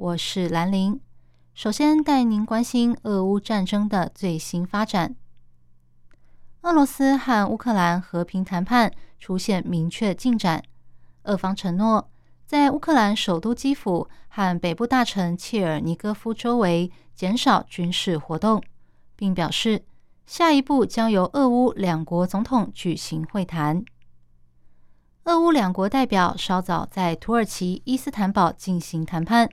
我是兰玲。首先带您关心俄乌战争的最新发展。俄罗斯和乌克兰和平谈判出现明确进展，俄方承诺在乌克兰首都基辅和北部大城切尔尼戈夫周围减少军事活动，并表示下一步将由俄乌两国总统举行会谈。俄乌两国代表稍早在土耳其伊斯坦堡进行谈判，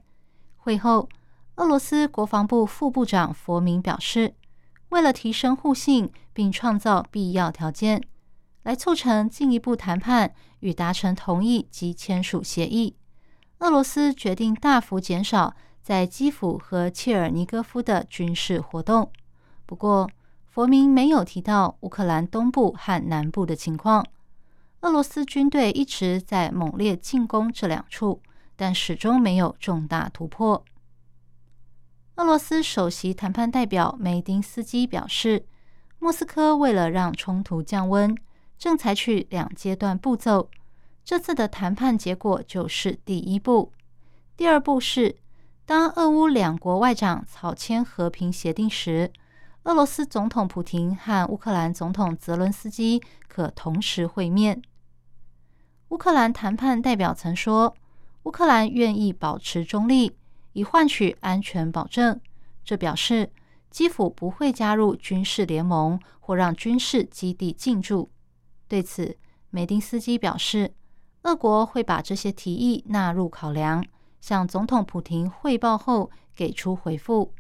会后，俄罗斯国防部副部长佛明表示。为了提升互信，并创造必要条件，来促成进一步谈判与达成同意及签署协议，俄罗斯决定大幅减少在基辅和切尔尼戈夫的军事活动。不过，佛明没有提到乌克兰东部和南部的情况。俄罗斯军队一直在猛烈进攻这两处，但始终没有重大突破。俄罗斯首席谈判代表梅丁斯基表示，莫斯科为了让冲突降温，正采取两阶段步骤。这次的谈判结果就是第一步。第二步是，当俄乌两国外长草签和平协定时，俄罗斯总统普京和乌克兰总统泽伦斯基可同时会面。乌克兰谈判代表曾说，乌克兰愿意保持中立。以换取安全保证，这表示基辅不会加入军事联盟或让军事基地进驻。对此，梅丁斯基表示，俄国会把这些提议纳入考量，向总统普京汇报后给出回复。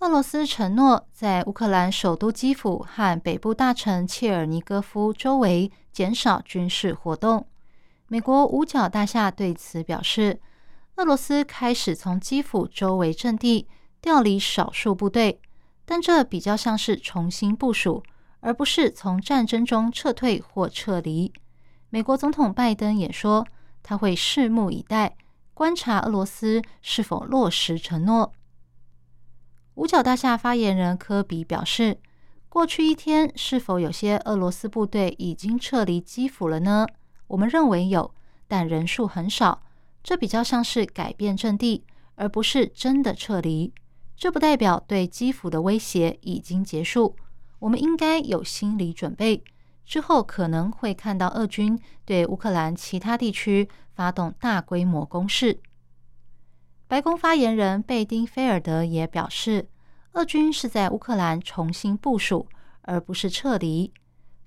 俄罗斯承诺在乌克兰首都基辅和北部大城切尔尼戈夫周围减少军事活动。美国五角大厦对此表示。俄罗斯开始从基辅周围阵地调离少数部队，但这比较像是重新部署，而不是从战争中撤退或撤离。美国总统拜登也说，他会拭目以待，观察俄罗斯是否落实承诺。五角大厦发言人科比表示，过去一天是否有些俄罗斯部队已经撤离基辅了呢？我们认为有，但人数很少。这比较像是改变阵地，而不是真的撤离。这不代表对基辅的威胁已经结束。我们应该有心理准备，之后可能会看到俄军对乌克兰其他地区发动大规模攻势。白宫发言人贝丁菲尔德也表示，俄军是在乌克兰重新部署，而不是撤离。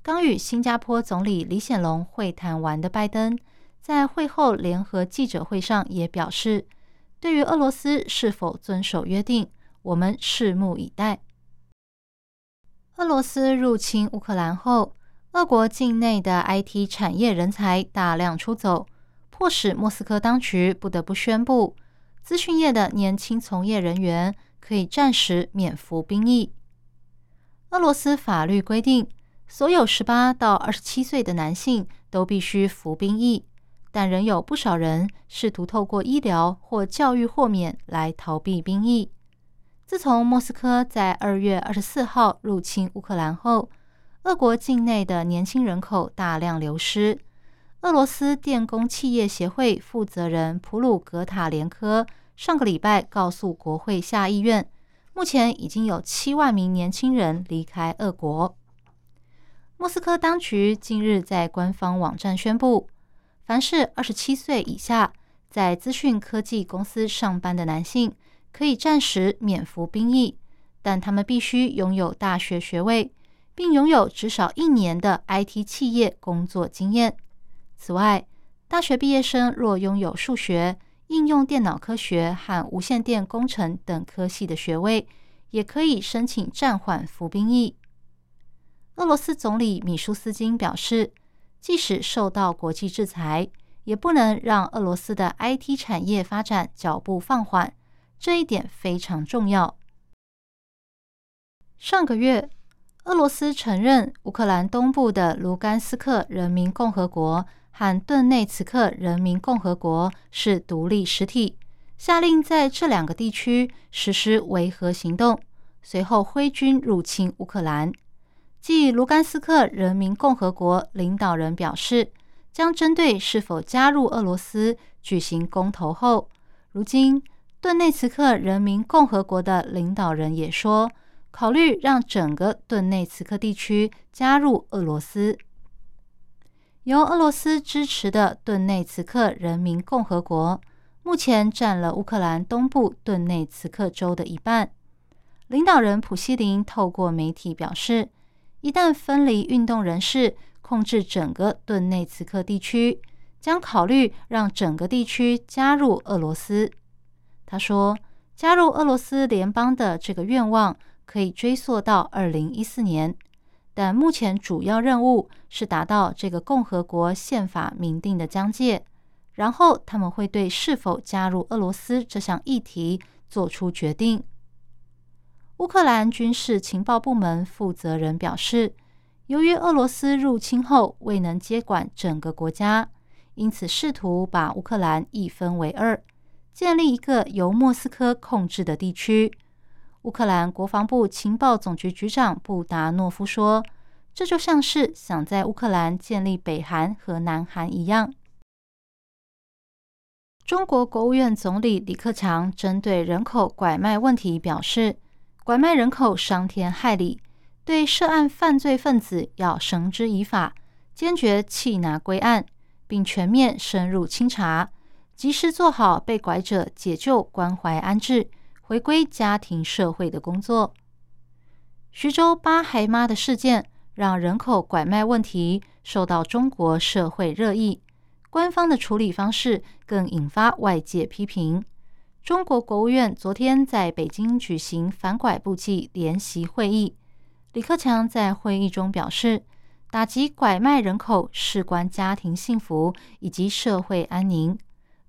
刚与新加坡总理李显龙会谈完的拜登。在会后联合记者会上也表示，对于俄罗斯是否遵守约定，我们拭目以待。俄罗斯入侵乌克兰后，俄国境内的 IT 产业人才大量出走，迫使莫斯科当局不得不宣布，资讯业的年轻从业人员可以暂时免服兵役。俄罗斯法律规定，所有十八到二十七岁的男性都必须服兵役。但仍有不少人试图透过医疗或教育豁免来逃避兵役。自从莫斯科在二月二十四号入侵乌克兰后，俄国境内的年轻人口大量流失。俄罗斯电工企业协会负责人普鲁格塔连科上个礼拜告诉国会下议院，目前已经有七万名年轻人离开俄国。莫斯科当局近日在官方网站宣布。凡是二十七岁以下在资讯科技公司上班的男性，可以暂时免服兵役，但他们必须拥有大学学位，并拥有至少一年的 IT 企业工作经验。此外，大学毕业生若拥有数学、应用电脑科学和无线电工程等科系的学位，也可以申请暂缓服兵役。俄罗斯总理米舒斯金表示。即使受到国际制裁，也不能让俄罗斯的 IT 产业发展脚步放缓，这一点非常重要。上个月，俄罗斯承认乌克兰东部的卢甘斯克人民共和国和顿内茨克人民共和国是独立实体，下令在这两个地区实施维和行动，随后挥军入侵乌克兰。继卢甘斯克人民共和国领导人表示。将针对是否加入俄罗斯举行公投后，如今顿内茨克人民共和国的领导人也说，考虑让整个顿内茨克地区加入俄罗斯。由俄罗斯支持的顿内茨克人民共和国目前占了乌克兰东部顿内茨克州的一半。领导人普希林透过媒体表示，一旦分离运动人士。控制整个顿内茨克地区，将考虑让整个地区加入俄罗斯。他说，加入俄罗斯联邦的这个愿望可以追溯到二零一四年，但目前主要任务是达到这个共和国宪法明定的疆界，然后他们会对是否加入俄罗斯这项议题做出决定。乌克兰军事情报部门负责人表示。由于俄罗斯入侵后未能接管整个国家，因此试图把乌克兰一分为二，建立一个由莫斯科控制的地区。乌克兰国防部情报总局局长布达诺夫说：“这就像是想在乌克兰建立北韩和南韩一样。”中国国务院总理李克强针对人口拐卖问题表示：“拐卖人口伤天害理。”对涉案犯罪分子要绳之以法，坚决缉拿归案，并全面深入清查，及时做好被拐者解救、关怀安置、回归家庭社会的工作。徐州八孩妈的事件让人口拐卖问题受到中国社会热议，官方的处理方式更引发外界批评。中国国务院昨天在北京举行反拐部际联席会议。李克强在会议中表示，打击拐卖人口事关家庭幸福以及社会安宁，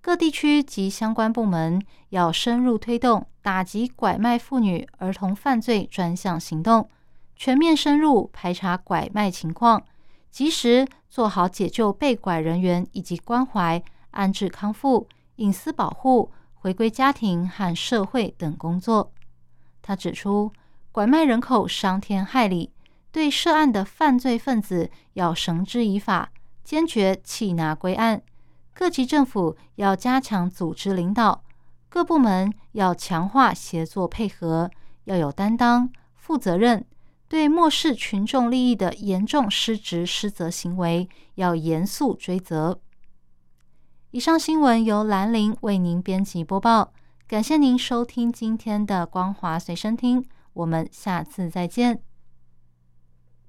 各地区及相关部门要深入推动打击拐卖妇女儿童犯罪专项行动，全面深入排查拐卖情况，及时做好解救被拐人员以及关怀、安置、康复、隐私保护、回归家庭和社会等工作。他指出。拐卖人口伤天害理，对涉案的犯罪分子要绳之以法，坚决缉拿归案。各级政府要加强组织领导，各部门要强化协作配合，要有担当、负责任。对漠视群众利益的严重失职失责行为，要严肃追责。以上新闻由兰陵为您编辑播报，感谢您收听今天的光华随身听。我们下次再见。